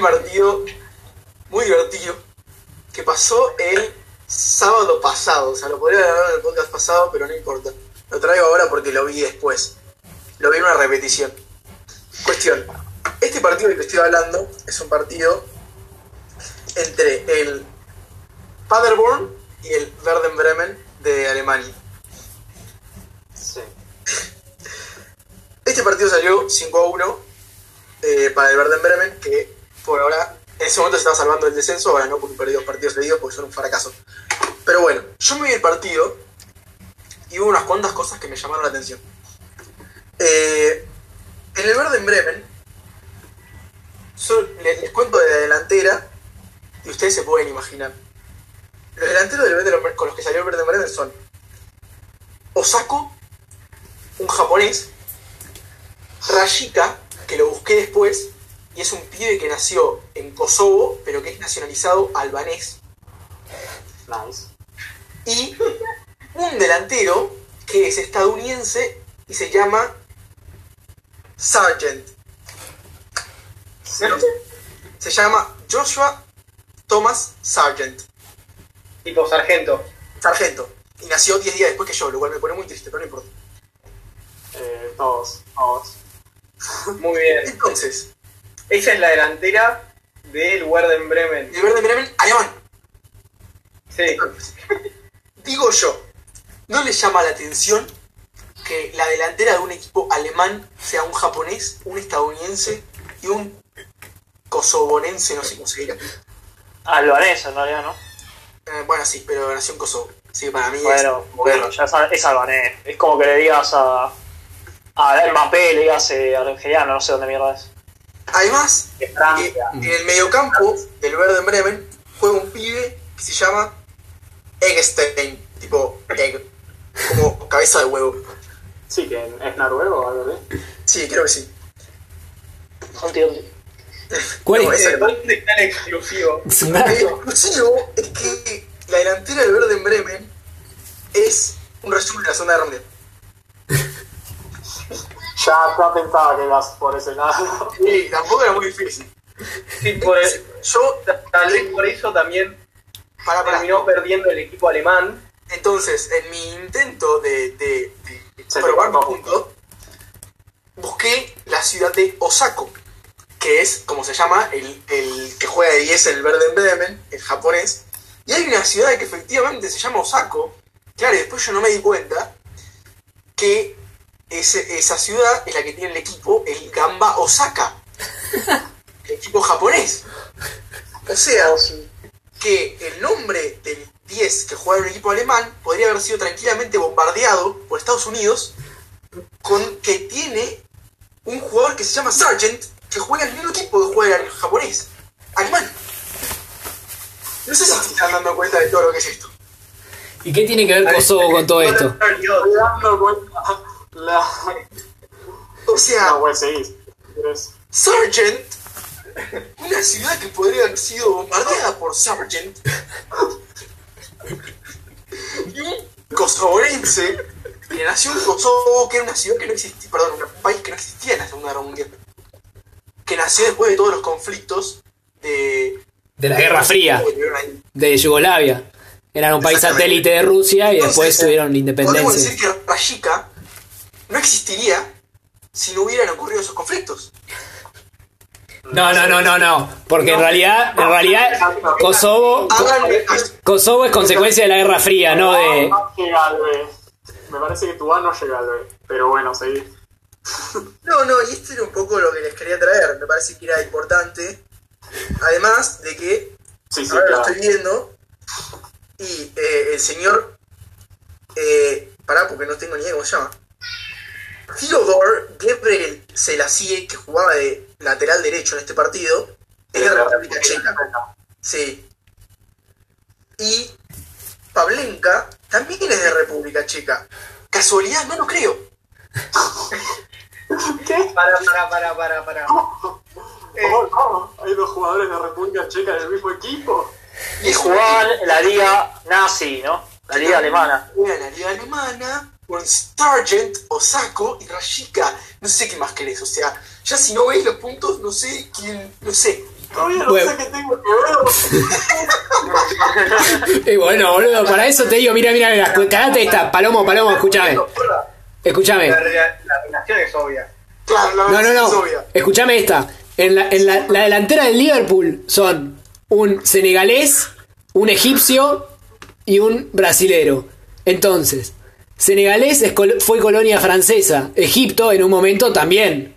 partido muy divertido que pasó el sábado pasado. O sea, lo podría haber hablado en el podcast pasado, pero no importa. Lo traigo ahora porque lo vi después. Lo vi en una repetición. Cuestión. Este partido del que estoy hablando es un partido entre el Paderborn y el Werder Bremen de Alemania. Sí. Este partido salió 5 a 1 eh, para el Werder Bremen, que por ahora, en ese momento se estaba salvando el descenso, ahora no, porque perdió dos partidos seguidos porque son un fracaso. Pero bueno, yo me vi el partido y hubo unas cuantas cosas que me llamaron la atención. Eh, en el Werder Bremen, son- les, cuento de la delantera y ustedes se pueden imaginar. Los delanteros del Bremen- con los que salió el Werder Bremen son Osako, un japonés, Rashika, que lo busqué después, y es un pibe que nació en Kosovo, pero que es nacionalizado albanés. Nice. Y un delantero que es estadounidense y se llama Sargent. Se llama Joshua Thomas Sargent. Tipo sargento. Sargento. Y nació 10 días después que yo, lo cual me pone muy triste, pero no importa. Eh, todos, todos. Muy bien. Entonces, Esa es la delantera del Werder Bremen. el Verde Bremen, alemán. Sí. Digo yo, ¿no le llama la atención que la delantera de un equipo alemán sea un japonés, un estadounidense y un kosovonense, no sé cómo se dirá? Albanés en realidad, ¿no? Eh, bueno, sí, pero nació en Kosovo. Sí, para mí Bueno, es bueno, ya es, es albanés. Es como que le digas a. A Mbappé le digas eh, argentino, no sé dónde mierda es. Además, eh, en el mediocampo del Verde Bremen juega un pibe que se llama Eggstein, tipo egg, como cabeza de huevo. Sí, que es noruego o algo así. Sí, creo que sí. ¿Cuál No, es? Eh, ¿Dónde está el exclusivo? Dato. exclusivo es que la delantera del Verde Bremen es un resumen de la Segunda Mundial. Ya, ya pensaba que ibas por ese lado. Y tampoco era muy difícil. Sí, por el- Yo, tal vez por eso también para, para. terminó perdiendo el equipo alemán. Entonces, en mi intento de, de- de probar mi punto, busqué la ciudad de Osako, que es, como se llama, el, el que juega de 10 en el Verde Bremen, el japonés. Y hay una ciudad que efectivamente se llama Osako. Claro, y después yo no me di cuenta que ese- esa ciudad es la que tiene el equipo, el Gamba Osaka. el equipo japonés. O sea, que el nombre del 10 que juega en un equipo alemán podría haber sido tranquilamente bombardeado por Estados Unidos con que tiene un jugador que se llama Sargent que juega en el mismo equipo que juega el japonés, alemán. No sé si se están dando cuenta de todo lo que es esto. ¿Y qué tiene que ver Kosovo con todo esto? La... O sea. Sargent, una ciudad que podría haber sido bombardeada por Sargent, y un kosovorense que nació en Kosovo, que era una ciudad que no existía, perdón, un país que no existía en la Segunda Guerra Mundial, que nació después de todos los conflictos de... De la Guerra Fría, de Yugoslavia. Eran un país satélite de Rusia y después tuvieron Podemos independencia. decir que Rashika no existiría si no hubieran ocurrido esos conflictos. No, no, no, no, no. Porque en realidad, en realidad, Kosovo. Kosovo es consecuencia de la Guerra Fría, no de. No llega al B. Me parece que tu A no llega al B. Pero bueno, seguí. No, no, y esto era un poco lo que les quería traer. Me parece que era importante. Además de que Sí, sí, ahora lo claro. estoy viendo y eh, el señor. Eh, pará, porque no tengo ni idea cómo se llama. Theodor Gabriel Selassie, que jugaba de lateral derecho en este partido, es de la República Checa. Sí. Y Pavlenka también es de República Checa. ¿Casualidad? No lo creo. ¿Qué? Para, para, para, para, para. Eh, ¿Cómo, cómo? Hay dos jugadores de República Checa del mismo equipo. Y jugaban en la liga nazi, ¿no? La liga alemana. Juega en la liga alemana con Sargent, Osako y Rashika. No sé qué más querés, o sea, ya si no veis los puntos, no sé quién, no sé. Todavía no Bueno. sé qué tengo. Y bueno, boludo, para eso te digo, mira, mira, mira, cagate esta, Palomo, Palomo, escúchame, escúchame. La, rela- la relación es obvia. Claro, la No, no, es no. obvia. Escúchame esta. En la, en la, la delantera del Liverpool son un senegalés, un egipcio y un brasilero. Entonces, senegalés es col- fue colonia francesa. Egipto en un momento también.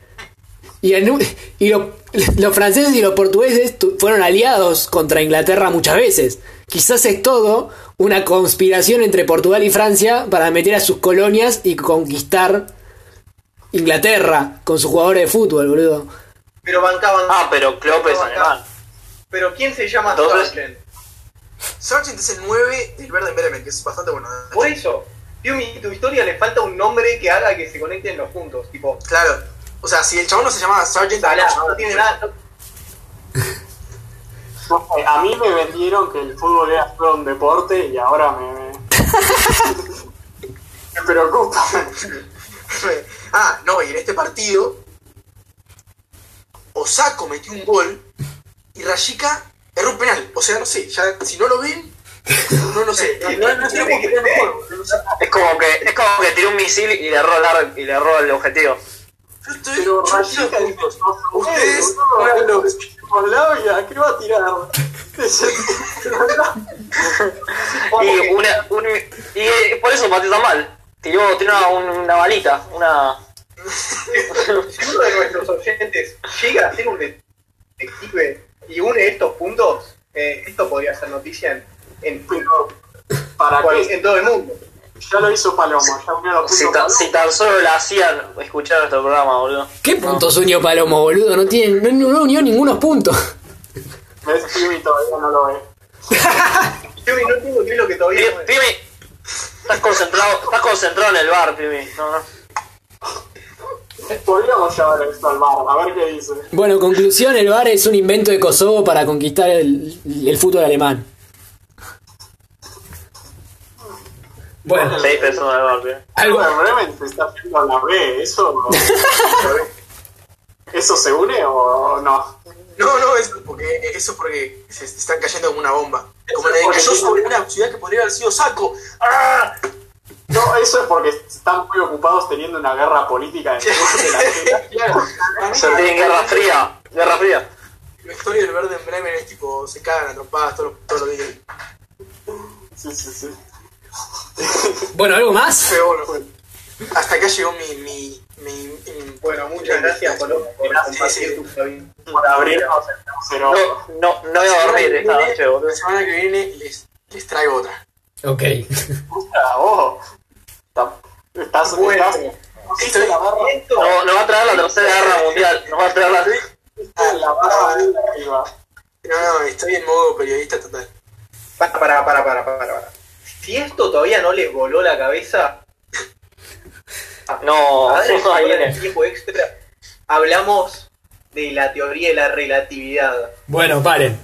Y, en un- y lo- los franceses y los portugueses tu- fueron aliados contra Inglaterra muchas veces. Quizás es todo una conspiración entre Portugal y Francia para meter a sus colonias y conquistar Inglaterra con sus jugadores de fútbol, boludo. Pero bancaban. Ah, pero Klopp es alemán. Pero ¿quién se llama Sargent? Sargent es el 9 del Verde Bremen, que es bastante bueno. Por eso, Piumi, tu historia le falta un nombre que haga que se conecten los puntos. Tipo, Claro. O sea, si el chabón no se llamaba Sargent, Salah, no, no tiene nada. No a mí me vendieron que el fútbol era solo un deporte y ahora me. me, me preocupa. ah, no, y en este partido, Osako metió un gol y Rashika erró un penal. O sea, no sé, ya si no lo ven, no lo sé. No, no, no sé cómo que el juego. no sé. Es como que, es como que tiró un misil y le erró el, y le erró el objetivo. Yo estoy. Pero dijo: Ustedes- Ustedes. Por la olla, ¿qué va a tirar? Y, una, un- y eh, por eso pateó tan mal. Tiró, tiró una, un- una balita, una... Si uno de nuestros oyentes llega a ser un detective y une estos puntos, eh, esto podría ser noticia en, en, Pero, ¿para qué? en todo el mundo. Ya lo hizo Palomo, ya unió los Si, puntos ta- si tan solo la hacían escuchar nuestro programa, boludo. ¿Qué punto sueño Palomo, boludo? No tiene, no, no unió ningunos puntos. ¿Ves? Piumi todavía no lo ve. Yo no entiendo qué es lo que todavía no estás concentrado, estás concentrado en el bar, Pimi. No, no. Podríamos llevar esto al bar, a ver qué dice. Bueno, conclusión, el VAR es un invento de Kosovo para conquistar el, el fútbol alemán. Bueno, Seis personas en el bar, Pimi. algo, de Bremen se está haciendo a la B, ¿eso, ¿eso se une o no? No, no, es porque, eso es porque se están cayendo como una bomba. Como la de cayó sobre una ciudad que podría haber sido Saco. ¡Ah! No, eso es porque están muy ocupados teniendo una guerra política en el de la Tierra. Claro, a mí Se tienen guerra fría, guerra fría. La historia del verde en Bremen es tipo, se cagan a trompadas todos los, todos los días. Sí, sí, sí. Bueno, algo más. Pero bueno, hasta acá llegó mi... mi, mi, mi- Bueno, muchas gracias, Palomo, por Gracias, compartir tu. Por abrirnos cero. No, no, no voy a dormir esta noche, boludo. La semana que viene les, les traigo otra. Ok. Ah, vos. Está- Estás, Bueno. estás, pusiste la barra, Esto, No, nos va a traer la tercera guerra mundial. Nos va a traer la... pusiste la barra arriba. No, no, estoy en modo periodista total. para, para, para, para, para, para. Si esto todavía no les voló la cabeza, No, a ver, ahí ahora en viene. tiempo extra, hablamos de la teoría de la relatividad. Bueno, paren.